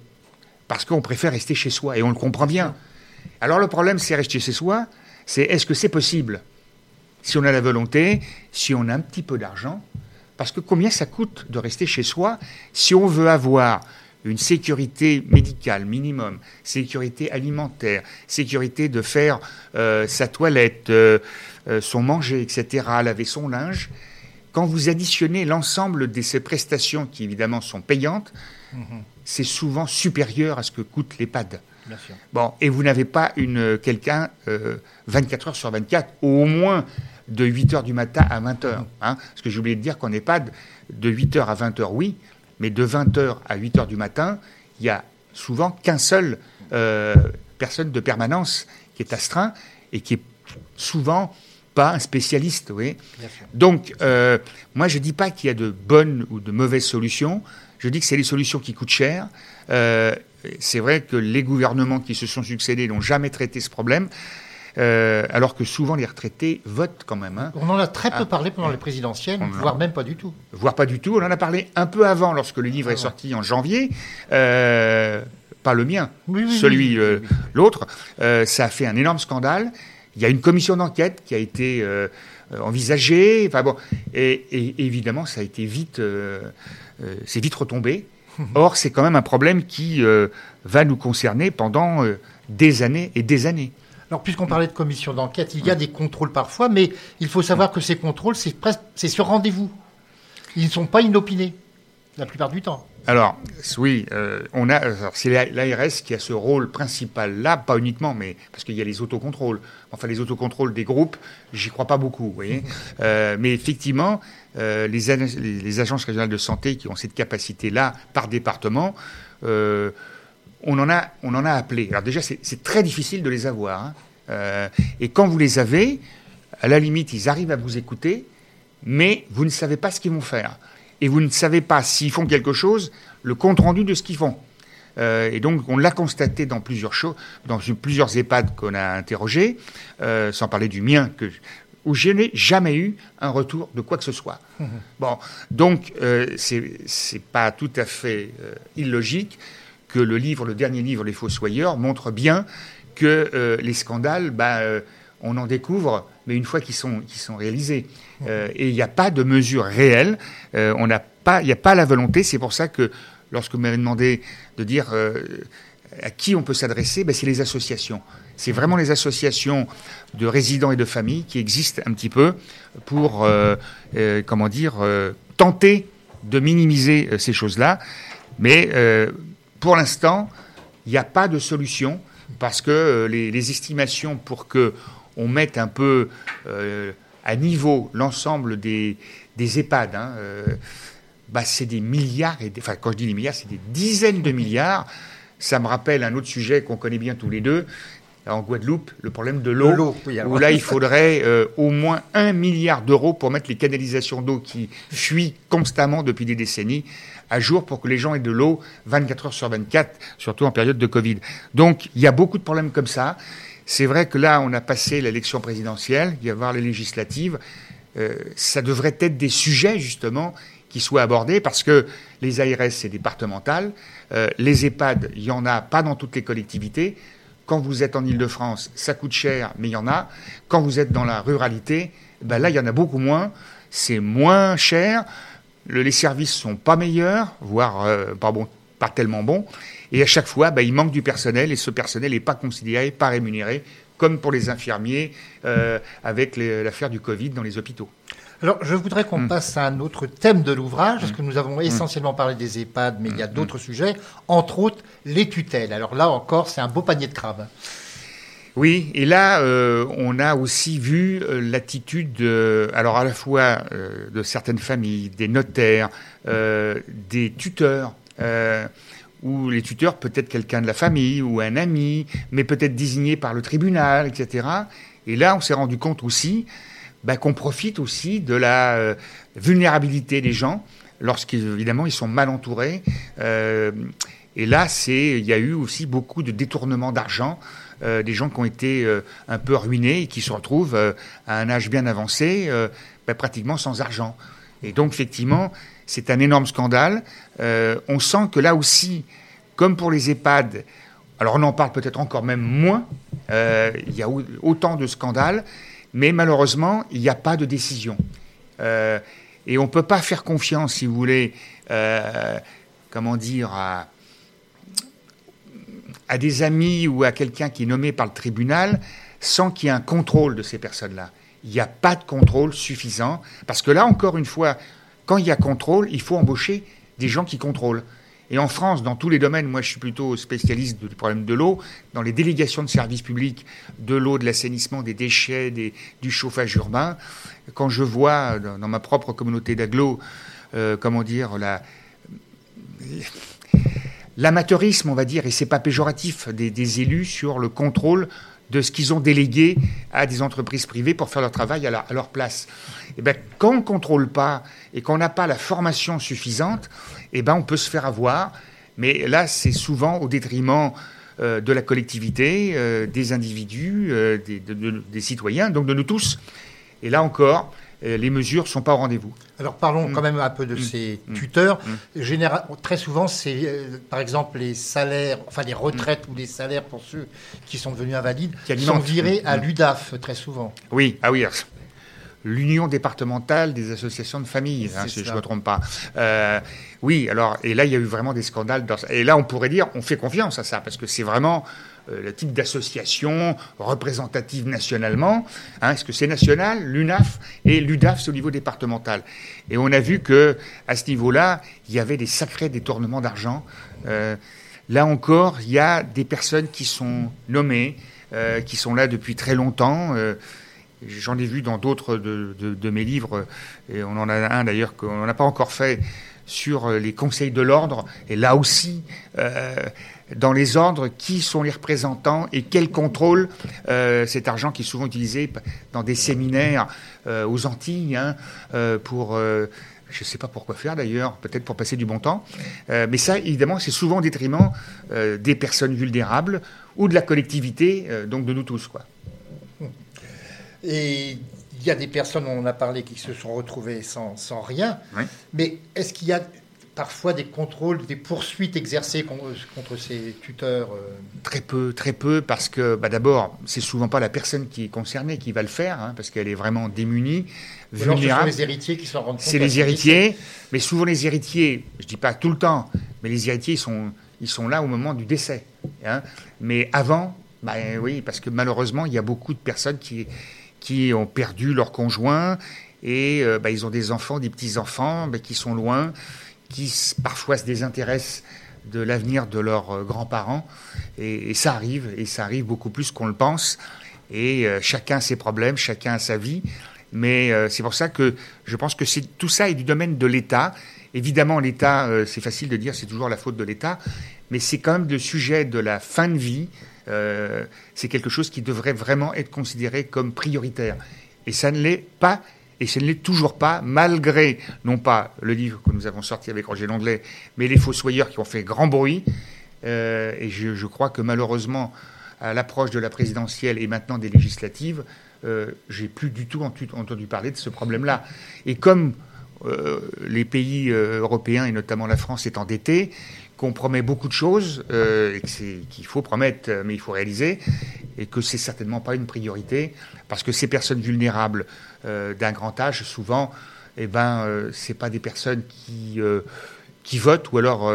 Parce qu'on préfère rester chez soi, et on le comprend bien. Alors le problème, c'est rester chez soi, c'est est-ce que c'est possible Si on a la volonté, si on a un petit peu d'argent, parce que combien ça coûte de rester chez soi si on veut avoir une sécurité médicale minimum, sécurité alimentaire, sécurité de faire euh, sa toilette, euh, euh, son manger, etc., laver son linge, quand vous additionnez l'ensemble de ces prestations qui évidemment sont payantes, c'est souvent supérieur à ce que coûte l'EHPAD. Bon, et vous n'avez pas une quelqu'un 24 euh, heures sur 24, au moins de 8h du matin à 20h. Hein, parce que j'ai oublié de dire qu'en EHPAD, de 8h à 20h, oui, mais de 20h à 8h du matin, il y a souvent qu'un seul euh, personne de permanence qui est astreint et qui est souvent pas un spécialiste. Oui. Donc, euh, moi, je ne dis pas qu'il y a de bonnes ou de mauvaises solutions. Je dis que c'est les solutions qui coûtent cher. Euh, c'est vrai que les gouvernements qui se sont succédés n'ont jamais traité ce problème. Euh, alors que souvent les retraités votent quand même. Hein. On en a très peu ah. parlé pendant les présidentielles, voire même pas du tout. Voire pas du tout. On en a parlé un peu avant, lorsque le livre est ah sorti en janvier. Euh, pas le mien, celui euh, l'autre. ça a fait un énorme scandale. Il y a une commission d'enquête qui a été envisagée. Enfin bon, et, et, évidemment, ça a été vite, c'est vite retombé. Or, c'est quand même un problème qui va nous concerner pendant des années et des années. Alors, puisqu'on parlait de commission d'enquête, il y a des contrôles parfois, mais il faut savoir que ces contrôles, c'est presque, c'est sur rendez-vous. Ils ne sont pas inopinés, la plupart du temps. Alors, oui, euh, on a, c'est l'ARS qui a ce rôle principal là, pas uniquement, mais parce qu'il y a les autocontrôles. Enfin, les autocontrôles des groupes, j'y crois pas beaucoup, vous voyez. Euh, mais effectivement, euh, les, les, agences régionales de santé qui ont cette capacité-là par département, on en a, on en a appelé. Alors déjà, c'est très difficile de les avoir. Hein. Euh, et quand vous les avez, à la limite, ils arrivent à vous écouter, mais vous ne savez pas ce qu'ils vont faire. Et vous ne savez pas s'ils font quelque chose, le compte-rendu de ce qu'ils font. Euh, et donc, on l'a constaté dans plusieurs choses, dans plusieurs EHPAD qu'on a interrogés, euh, sans parler du mien, que, où je n'ai jamais eu un retour de quoi que ce soit. Mmh. Bon, donc, c'est pas tout à fait illogique que le livre, le dernier livre, Les Fossoyeurs, montre bien que euh, les scandales, bah, euh, on en découvre, mais une fois qu'ils sont, sont réalisés. Euh, et il n'y a pas de mesure réelle, on n'a il n'y a pas la volonté. C'est pour ça que lorsque vous m'avez demandé de dire à qui on peut s'adresser, bah, c'est les associations. C'est vraiment les associations de résidents et de familles qui existent un petit peu pour, comment dire, tenter de minimiser ces choses-là. Mais pour l'instant, il n'y a pas de solution parce que euh, les, estimations pour que on mette un peu euh, à niveau l'ensemble des, EHPAD, hein, euh, bah, c'est des milliards, et enfin quand je dis des milliards, c'est des dizaines de milliards. Ça me rappelle un autre sujet qu'on connaît bien tous les deux, en Guadeloupe, le problème de l'eau, où là il faudrait au moins un milliard d'euros pour mettre les canalisations d'eau qui fuient constamment depuis des décennies à jour pour que les gens aient de l'eau 24 heures sur 24, surtout en période de Covid. Donc il y a beaucoup de problèmes comme ça. C'est vrai que là, on a passé l'élection présidentielle, il va y avoir les législatives. Euh, ça devrait être des sujets, justement, qui soient abordés, parce que les ARS, c'est départemental. Euh, les EHPAD, il n'y en a pas dans toutes les collectivités. Quand vous êtes en Ile-de-France, ça coûte cher, mais il y en a. Quand vous êtes dans la ruralité, ben là, il y en a beaucoup moins. C'est moins cher les services sont pas meilleurs, voire euh, pas, tellement bons. Et à chaque fois, bah, il manque du personnel et ce personnel n'est pas considéré, pas rémunéré, comme pour les infirmiers euh, avec l'affaire du Covid dans les hôpitaux. Alors, je voudrais qu'on hmm. passe à un autre thème de l'ouvrage, parce que nous avons hmm. essentiellement parlé des EHPAD, mais il y a hmm. d'autres sujets, entre autres les tutelles. Alors là encore, c'est un beau panier de crabes. Oui, et là, euh, on a aussi vu euh, l'attitude, alors à la fois euh, de certaines familles, des notaires, des tuteurs, ou les tuteurs peut-être quelqu'un de la famille ou un ami, mais peut-être désigné par le tribunal, etc. Et là, on s'est rendu compte aussi bah, qu'on profite aussi de la vulnérabilité des gens lorsqu'évidemment ils sont mal entourés. et là, c'est, il y a eu aussi beaucoup de détournements d'argent euh, des gens qui ont été euh, un peu ruinés et qui se retrouvent euh, à un âge bien avancé, bah, pratiquement sans argent. Et donc, effectivement, c'est un énorme scandale. on sent que là aussi, comme pour les EHPAD, alors on en parle peut-être encore même moins, il y a autant de scandales, mais malheureusement, il n'y a pas de décision. et on ne peut pas faire confiance, si vous voulez, comment dire, à des amis ou à quelqu'un qui est nommé par le tribunal sans qu'il y ait un contrôle de ces personnes-là. Il n'y a pas de contrôle suffisant, parce que là, encore une fois, quand il y a contrôle, il faut embaucher des gens qui contrôlent. Et en France, dans tous les domaines, moi je suis plutôt spécialiste du problème de l'eau, dans les délégations de services publics, de l'eau, de l'assainissement, des déchets, des, du chauffage urbain, quand je vois dans, ma propre communauté d'agglo, euh, comment dire, la, l'amateurisme, on va dire, et c'est pas péjoratif, des, élus sur le contrôle de ce qu'ils ont délégué à des entreprises privées pour faire leur travail à, leur place. Eh ben, quand on ne contrôle pas et qu'on n'a pas la formation suffisante, eh ben, on peut se faire avoir. Mais là, c'est souvent au détriment euh, de la collectivité, euh, des individus, euh, des, des, citoyens, donc de nous tous. Et là encore, les mesures ne sont pas au rendez-vous. Alors parlons mm. quand même un peu de mm. ces mm. tuteurs. Général, très souvent, c'est par exemple les salaires, enfin les retraites ou les salaires pour ceux qui sont devenus invalides, qui sont virés à l'UDAF très souvent. Oui, ah oui, l'Union départementale des associations de familles, hein, si je ne me trompe pas. Euh, oui, alors, et là, il y a eu vraiment des scandales. Dans, et là, on pourrait dire, on fait confiance à ça, parce que c'est vraiment euh, le type d'association représentative nationalement. Hein, Est-ce que c'est national, l'UNAF, et l'UDAF, c'est au niveau départemental? Et on a vu que à ce niveau-là, il y avait des sacrés détournements d'argent. Euh, là encore, il y a des personnes qui sont nommées, qui sont là depuis très longtemps. J'en ai vu dans d'autres de, mes livres, et on en a un d'ailleurs qu'on n'a pas encore fait sur les conseils de l'ordre. Et là aussi, euh, dans les ordres, qui sont les représentants et quel contrôle euh, cet argent qui est souvent utilisé dans des séminaires euh, aux Antilles hein, pour je ne sais pas pourquoi faire d'ailleurs, peut-être pour passer du bon temps. mais ça, évidemment, c'est souvent au détriment des personnes vulnérables ou de la collectivité, donc de nous tous. Quoi. Et il y a des personnes, on en a parlé, qui se sont retrouvées sans, sans rien. Mais est-ce qu'il y a parfois des contrôles, des poursuites exercées contre, ces tuteurs euh Très peu, très peu, parce que bah, d'abord, c'est souvent pas la personne qui est concernée qui va le faire, hein, parce qu'elle est vraiment démunie, vulnérable. C'est les héritiers qui s'en rendent compte. C'est les héritiers, mais souvent les héritiers, je dis pas tout le temps, mais les héritiers ils sont, ils sont là au moment du décès. Hein. Mais avant, bah, oui, parce que malheureusement, il y a beaucoup de personnes qui qui ont perdu leur conjoint et euh, bah, ils ont des enfants, des petits-enfants bah, qui sont loin, qui parfois se désintéressent de l'avenir de leurs euh, grands-parents. Et, ça arrive, et ça arrive beaucoup plus qu'on le pense. Et euh, chacun a ses problèmes, chacun a sa vie. Mais c'est pour ça que je pense que tout ça est du domaine de l'État. Évidemment, l'État, c'est facile de dire c'est toujours la faute de l'État, mais c'est quand même le sujet de la fin de vie, euh, c'est quelque chose qui devrait vraiment être considéré comme prioritaire. Et ça ne l'est pas, et ça ne l'est toujours pas, malgré, non pas le livre que nous avons sorti avec Roger Langlais, mais les Fossoyeurs qui ont fait grand bruit. Euh, et je, crois que malheureusement, à l'approche de la présidentielle et maintenant des législatives, euh, j'ai plus du tout entendu parler de ce problème-là. Et comme les pays européens et notamment la France est endettés, qu'on promet beaucoup de choses, euh, qu'il faut promettre, euh, mais il faut réaliser, et que c'est certainement pas une priorité, parce que ces personnes vulnérables euh, d'un grand âge, souvent, eh ben, c'est pas des personnes qui, qui votent, ou alors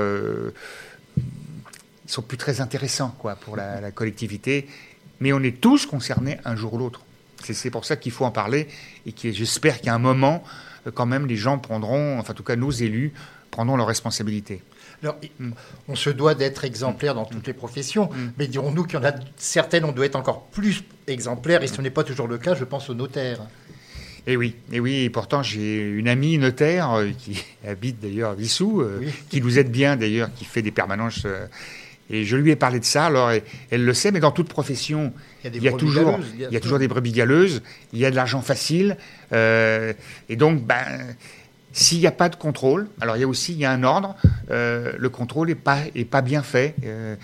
ils sont plus très intéressants quoi, pour la, la collectivité, mais on est tous concernés un jour ou l'autre. C'est pour ça qu'il faut en parler, et j'espère qu'à un moment, quand même, les gens prendront, enfin en tout cas nos élus, prendront leurs responsabilités. Alors, on se doit d'être exemplaire dans toutes les professions, mm. mais dirons-nous qu'il y en a certaines, on doit être encore plus exemplaire, et ce n'est pas toujours le cas, je pense aux notaires. Et eh oui, et eh oui, et pourtant j'ai une amie notaire euh, qui habite d'ailleurs à Vissou, euh, qui nous aide bien d'ailleurs, qui fait des permanences. Euh, et je lui ai parlé de ça, alors elle, le sait, mais dans toute profession, il y a, toujours, il y a toujours des brebis galeuses, il y a de l'argent facile, et donc, ben, s'il n'y a pas de contrôle, alors il y a aussi il y a un ordre, euh, le contrôle n'est pas, est pas bien fait. Euh,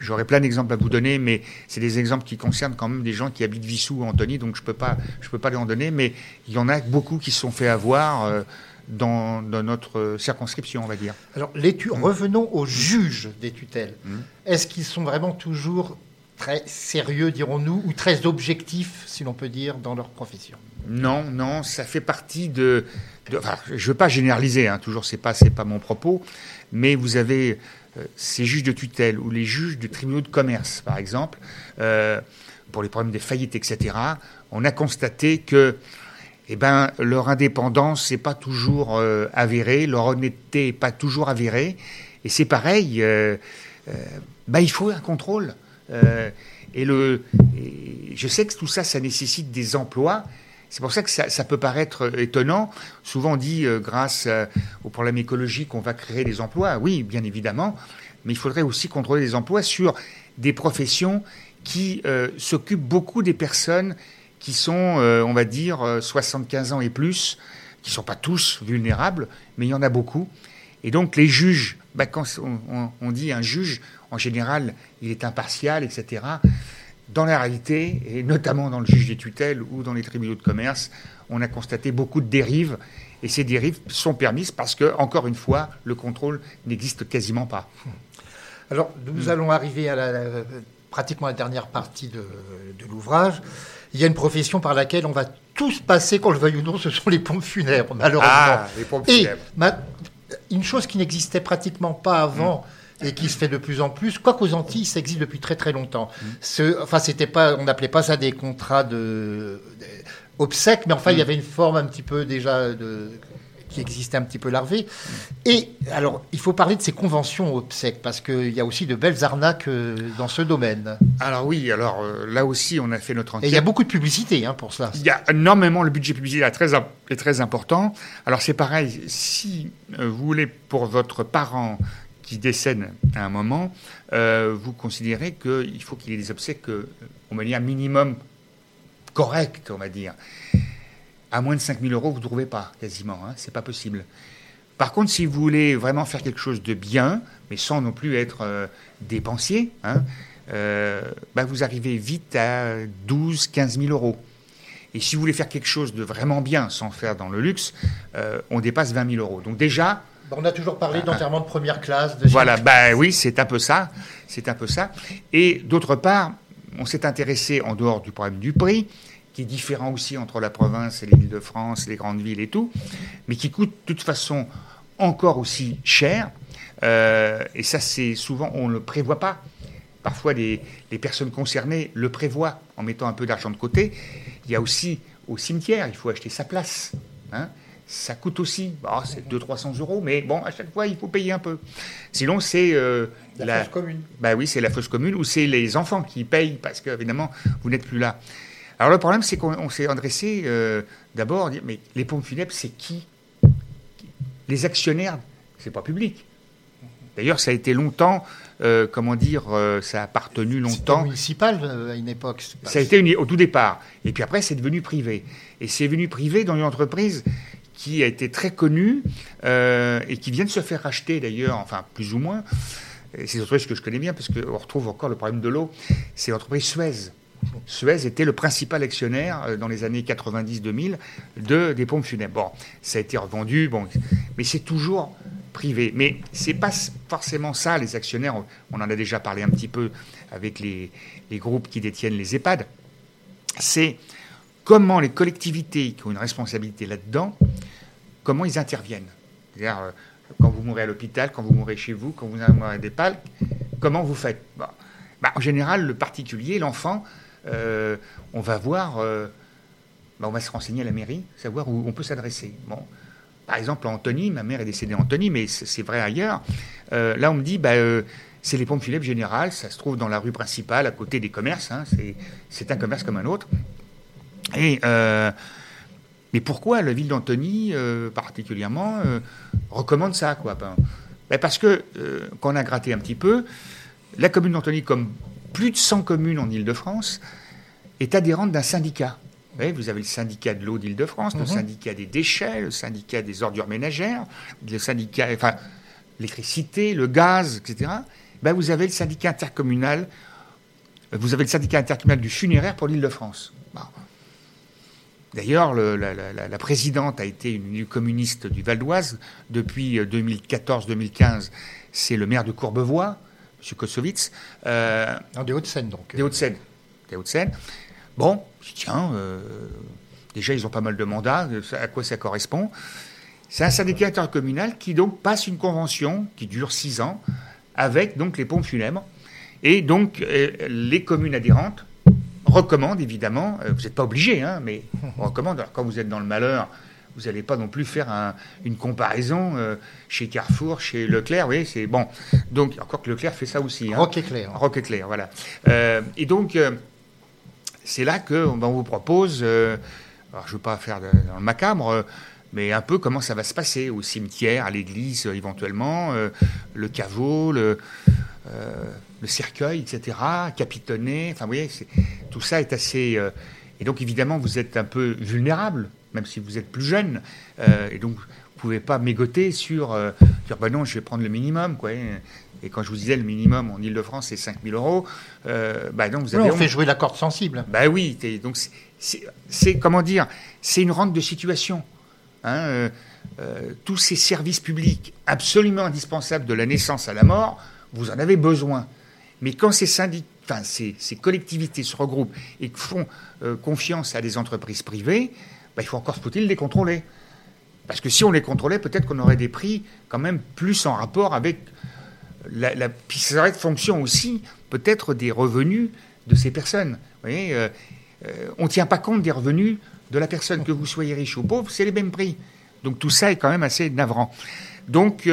J'aurais plein d'exemples à vous donner, mais c'est des exemples qui concernent quand même des gens qui habitent Vissou ou Antony, donc je ne peux, pas, je peux pas les en donner, mais il y en a beaucoup qui se sont fait avoir euh, dans, dans, notre circonscription, on va dire. Alors, les revenons aux juges des tutelles. Mm. Est-ce qu'ils sont vraiment toujours très sérieux, dirons-nous, ou très objectifs, si l'on peut dire, dans leur profession Non, non, ça fait partie de. je ne veux pas généraliser, hein, toujours, c'est pas, c'est pas mon propos, mais vous avez euh, ces juges de tutelle ou les juges de tribunaux de commerce, par exemple, euh, pour les problèmes des faillites, etc. On a constaté que eh ben, leur indépendance n'est pas toujours euh, avérée, leur honnêteté n'est pas toujours avérée, Et c'est pareil, bah, il faut un contrôle. Et, le, je sais que tout ça, ça nécessite des emplois. C'est pour ça que ça, peut paraître étonnant. Souvent on dit, grâce aux problèmes écologiques, on va créer des emplois. Oui, bien évidemment. Mais il faudrait aussi contrôler les emplois sur des professions qui s'occupent beaucoup des personnes qui sont, euh, on va dire, 75 euh, ans et plus, qui ne sont pas tous vulnérables, mais il y en a beaucoup. Et donc les juges, bah, quand on, dit un juge, en général, il est impartial, etc. Dans la réalité, et notamment dans le juge des tutelles ou dans les tribunaux de commerce, on a constaté beaucoup de dérives. Et ces dérives sont permises parce que, encore une fois, le contrôle n'existe quasiment pas. Alors, nous allons arriver à la, pratiquement la dernière partie de, de l'ouvrage il y a une profession par laquelle on va tous passer, qu'on le veuille ou non, ce sont les pompes funèbres, malheureusement. Ah, les pompes funèbres. Et une chose qui n'existait pratiquement pas avant. Mm. Et qui se fait de plus en plus, quoi qu'aux Antilles, ça existe depuis très très longtemps. Mm. Ce, enfin, c'était pas, on n'appelait pas ça des contrats de, obsèques, mais enfin, il y mm. avait une forme un petit peu déjà de, qui existait un petit peu larvé. Et alors, il faut parler de ces conventions obsèques, parce qu'il y a aussi de belles arnaques euh, dans ce domaine. Alors oui, alors euh, là aussi, on a fait notre enquête. Et il y a beaucoup de publicité hein, pour cela. Il y a énormément, le budget publicitaire est très, est très important. Alors c'est pareil, si euh, vous voulez pour votre parent qui décède à un moment, vous considérez qu'il faut qu'il y ait des obsèques au manière minimum correcte, on va dire à moins de 5 000 euros, vous ne trouvez pas quasiment. Hein, c'est pas possible. Par contre, si vous voulez vraiment faire quelque chose de bien, mais sans non plus être euh, dépensier, hein, euh, bah, vous arrivez vite à 12 15 000 euros. Et si vous voulez faire quelque chose de vraiment bien, sans faire dans le luxe, euh, on dépasse 20 000 euros. Donc déjà... On a toujours parlé d'enterrement de première classe. voilà, bah oui, c'est un peu ça. C'est un peu ça. Et d'autre part, on s'est intéressé, en dehors du problème du prix, qui est différent aussi entre la province et l'île de France, les grandes villes et tout, mais qui coûte de toute façon encore aussi cher. Euh, et ça, c'est souvent, on ne le prévoit pas. Parfois, les, personnes concernées le prévoient en mettant un peu d'argent de côté. Il y a aussi au cimetière, il faut acheter sa place. Hein. Ça coûte aussi, bah, c'est 200-300 euros, mais bon, à chaque fois, il faut payer un peu. Sinon, c'est euh, la, fosse commune. Bah oui, c'est la fosse commune, ou c'est les enfants qui payent, parce qu'évidemment, vous n'êtes plus là. Alors le problème, c'est qu'on s'est adressé euh, d'abord, mais les pompes funèbres, c'est qui? Les actionnaires, c'est pas public. D'ailleurs, ça a été longtemps, euh, comment dire, euh, ça a appartenu longtemps. municipal à une époque. Ça a été au tout départ. Et puis après, c'est devenu privé. Et c'est devenu privé dans une entreprise qui a été très connue et qui vient de se faire racheter d'ailleurs, enfin plus ou moins. C'est une entreprise que je connais bien parce qu'on retrouve encore le problème de l'eau. C'est l'entreprise Suez. Suez était le principal actionnaire euh, dans les années 90-2000 de, des pompes funèbres. Bon, ça a été revendu, bon, mais c'est toujours privé. Mais c'est pas forcément ça, les actionnaires. On en a déjà parlé un petit peu avec les, groupes qui détiennent les EHPAD. C'est comment les collectivités qui ont une responsabilité là-dedans, comment ils interviennent. C'est-à-dire, euh, quand vous mourrez à l'hôpital, quand vous mourrez chez vous, quand vous mourrez des palques, comment vous faites? Bah, En général, le particulier, l'enfant, euh, on va voir, euh, bah, on va se renseigner à la mairie, savoir où on peut s'adresser. Bon. Par exemple, à Antony, ma mère est décédée à Antony, mais c'est vrai ailleurs. Là, on me dit, bah, c'est les pompes funèbres générales, ça se trouve dans la rue principale, à côté des commerces. Hein, c'est un commerce comme un autre. Et, mais pourquoi la ville d'Antony, particulièrement, recommande ça quoi ben, ben Parce que, quand on a gratté un petit peu, la commune d'Antony, comme plus de 100 communes en Ile-de-France, est adhérente d'un syndicat. Vous, avez le syndicat de l'eau d'Île-de-France, le mhm. syndicat des déchets, le syndicat des ordures ménagères, le syndicat, enfin, l'électricité, le gaz, etc. Ben, vous avez le syndicat intercommunal, vous avez le syndicat intercommunal du funéraire pour l'Île-de-France. D'ailleurs, la, présidente a été une communiste du Val d'Oise depuis 2014-2015. C'est le maire de Courbevoie. M. Kosovitz. Euh, des Hauts-de-Seine, donc. Des Hauts-de-Seine. Des Hauts-de-Seine. Bon, tiens, euh, déjà, ils ont pas mal de mandats, à quoi ça correspond? C'est un syndicat intercommunal qui, donc, passe une convention qui dure six ans avec, donc, les pompes funèbres. Et donc, euh, les communes adhérentes recommandent, évidemment, vous n'êtes pas obligé, hein, mais on recommande, alors quand vous êtes dans le malheur, vous n'allez pas non plus faire un- une comparaison euh, chez Carrefour, chez Leclerc, vous voyez, c'est bon. Donc, encore que Leclerc fait ça aussi. hein. Rock éclair. Rock éclair, voilà. Euh, et donc, euh, c'est là qu'on ben, on vous propose, euh, alors je ne veux pas faire de- dans le macabre, euh, mais un peu comment ça va se passer au cimetière, à l'église euh, éventuellement, euh, le caveau, le, euh, le cercueil, etc., capitonné, enfin vous voyez, tout ça est assez... euh, et donc évidemment, vous êtes un peu vulnérable, même si vous êtes plus jeune, euh, et donc vous pouvez pas mégoter sur euh, dire bah non, je vais prendre le minimum, quoi. Et quand je vous disais le minimum en Ile-de-France, c'est 5 000 euros, euh, bah non, vous avez on honte. fait jouer la corde sensible. Bah oui, donc c'est- comment dire, c'est une rente de situation. Hein, tous ces services publics absolument indispensables de la naissance à la mort, vous en avez besoin. Mais quand ces enfin ces, collectivités se regroupent et font euh, confiance à des entreprises privées, bah, il faut encore faut-il les contrôler. Parce que si on les contrôlait, peut-être qu'on aurait des prix quand même plus en rapport avec la, ça aurait de fonction aussi peut-être des revenus de ces personnes. Vous voyez, euh, euh, on ne tient pas compte des revenus de la personne, que vous soyez riche ou pauvre, c'est les mêmes prix. Donc tout ça est quand même assez navrant. Donc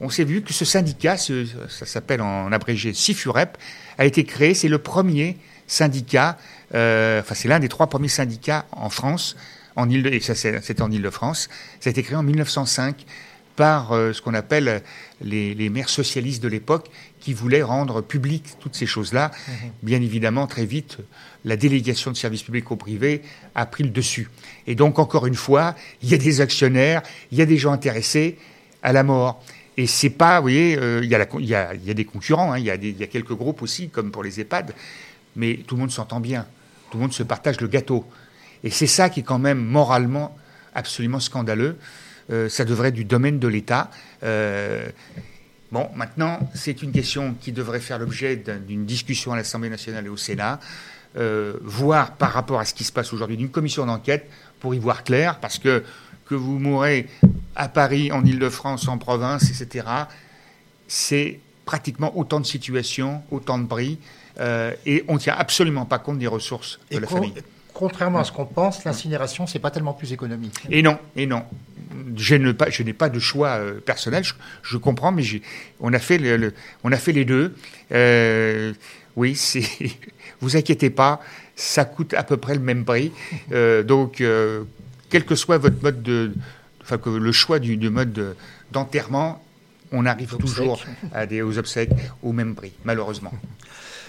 on s'est vu que ce syndicat, ce- ça s'appelle en abrégé SIFUREP, a été créé, c'est le premier syndicat, euh, enfin c'est l'un des trois premiers syndicats en France, en Ile et ça c'est en Ile-de-France. Ça a été créé en 1905 par euh, ce qu'on appelle les, les maires socialistes de l'époque qui voulaient rendre publiques toutes ces choses-là. Bien évidemment, très vite, la délégation de services publics au privé a pris le dessus. Et donc, encore une fois, il y a des actionnaires, il y a des gens intéressés à la mort. Et c'est pas, vous voyez, euh, il, y a des concurrents, hein, il, y a quelques groupes aussi, comme pour les EHPAD, mais tout le monde s'entend bien, tout le monde se partage le gâteau. Et c'est ça qui est quand même moralement absolument scandaleux. Euh, ça devrait être du domaine de l'État. Euh, bon, maintenant, c'est une question qui devrait faire l'objet d'un- d'une discussion à l'Assemblée nationale et au Sénat, euh, voire par rapport à ce qui se passe aujourd'hui, d'une commission d'enquête pour y voir clair, parce que que vous mourrez à Paris, en Ile-de-France, en province, etc., c'est pratiquement autant de situations, autant de prix, euh, et on ne tient absolument pas compte des ressources de Et la famille. contrairement à ce qu'on pense, l'incinération, c'est pas tellement plus économique. Et non, et non. Je, ne pas, n'ai pas de choix euh, personnel, je, je comprends, mais on, a fait le- le- on a fait les deux. Euh, oui, c'est, vous inquiétez pas, ça coûte à peu près le même prix. Euh, donc, quel que soit votre mode de. Enfin, que le choix du, du mode de- d'enterrement, on arrive toujours à des, aux obsèques au même prix, malheureusement.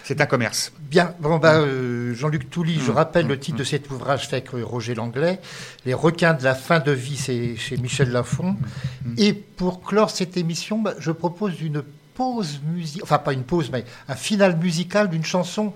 C'est un commerce. Bien, bon, bah, euh, Jean-Luc Touly, je rappelle le titre de cet ouvrage fait avec Roger Langlais, Les requins de la fin de vie, c'est chez Michel Lafon. Et pour clore cette émission, bah, je propose une pause musicale, enfin pas une pause, mais un final musical d'une chanson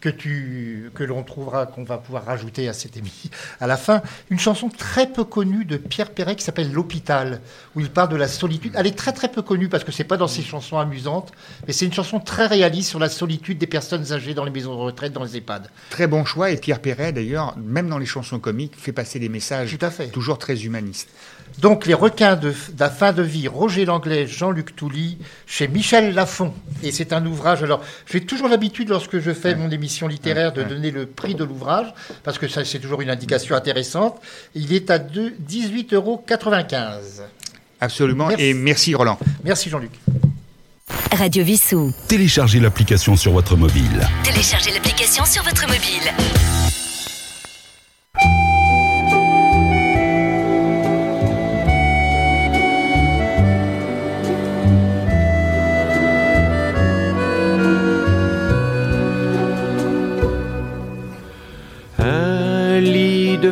que tu que l'on trouvera qu'on va pouvoir rajouter à cette émission à la fin une chanson très peu connue de Pierre Perret qui s'appelle l'hôpital où il parle de la solitude elle est très très peu connue parce que c'est pas dans ses chansons amusantes mais c'est une chanson très réaliste sur la solitude des personnes âgées dans les maisons de retraite dans les EHPAD Très bon choix. Et Pierre Perret, d'ailleurs, même dans les chansons comiques, fait passer des messages Tout à fait. toujours très humanistes. donc les requins de, de la fin de vie Roger Langlais Jean-Luc Touly chez Michel Lafon et c'est un ouvrage alors j'ai toujours l'habitude lorsque je fais mon émission littéraire de donner le prix de l'ouvrage parce que ça c'est toujours une indication intéressante il est à deux- 18,95 euros Absolument. Merci. Et merci, Roland. merci Jean-Luc Radio Vissou. Téléchargez l'application sur votre mobile. Téléchargez l'application sur votre mobile.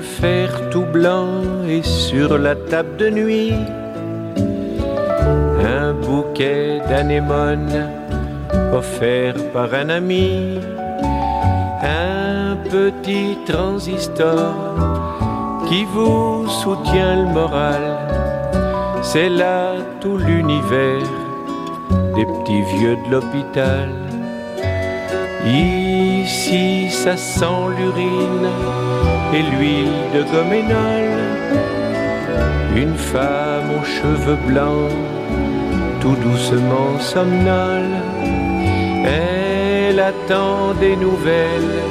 Fer tout blanc et sur la table de nuit un bouquet d'anémones offert par un ami, un petit transistor qui vous soutient le moral. C'est là tout l'univers des petits vieux de l'hôpital. Ici, ça sent l'urine et l'huile de goménol. Une femme aux cheveux blancs, tout doucement somnole. Elle attend des nouvelles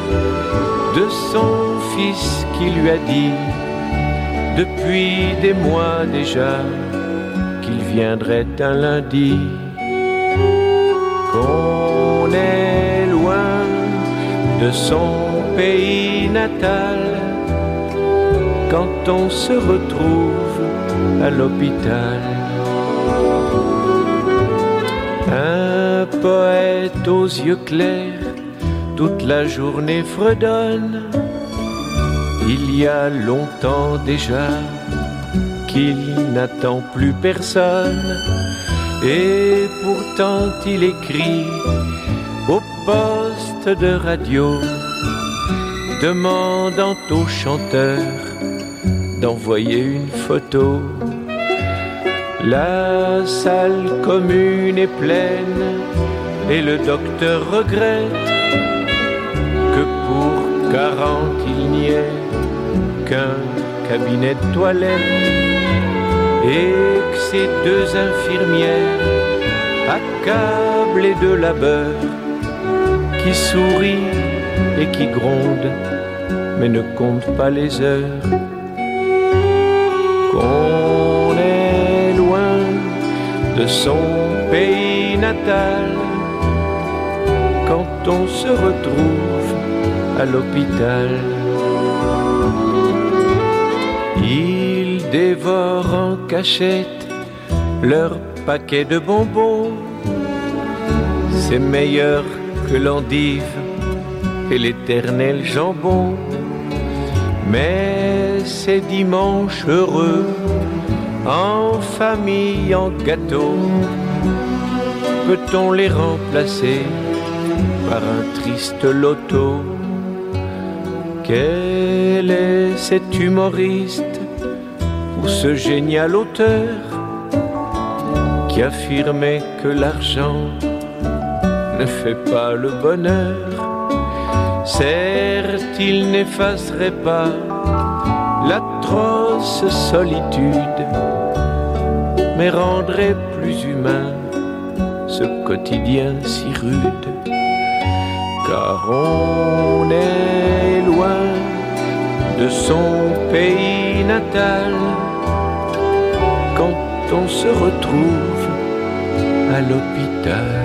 de son fils qui lui a dit depuis des mois déjà qu'il viendrait un lundi, qu'on est loin de son pays natal quand on se retrouve à l'hôpital. Un poète aux yeux clairs, toute la journée fredonne. Il y a longtemps déjà qu'il n'attend plus personne. Et pourtant il écrit au poste de radio, demandant au chanteur d'envoyer une photo. La salle commune est pleine et le docteur regrette que pour 40 il n'y ait qu'un cabinet de toilette et que ces deux infirmières accablées de labeur qui sourient et qui grondent mais ne comptent pas les heures son pays natal quand on se retrouve à l'hôpital. Ils dévorent en cachette leur paquet de bonbons. C'est meilleur que l'endive et l'éternel jambon. Mais ces dimanches heureux, en famille, en gâteau, peut-on les remplacer par un triste loto? Quel est cet humoriste ou ce génial auteur qui affirmait que l'argent ne fait pas le bonheur? Certes, il n'effacerait pas l'atroce solitude, mais rendrait plus humain ce quotidien si rude. Car on est loin de son pays natal quand on se retrouve à l'hôpital.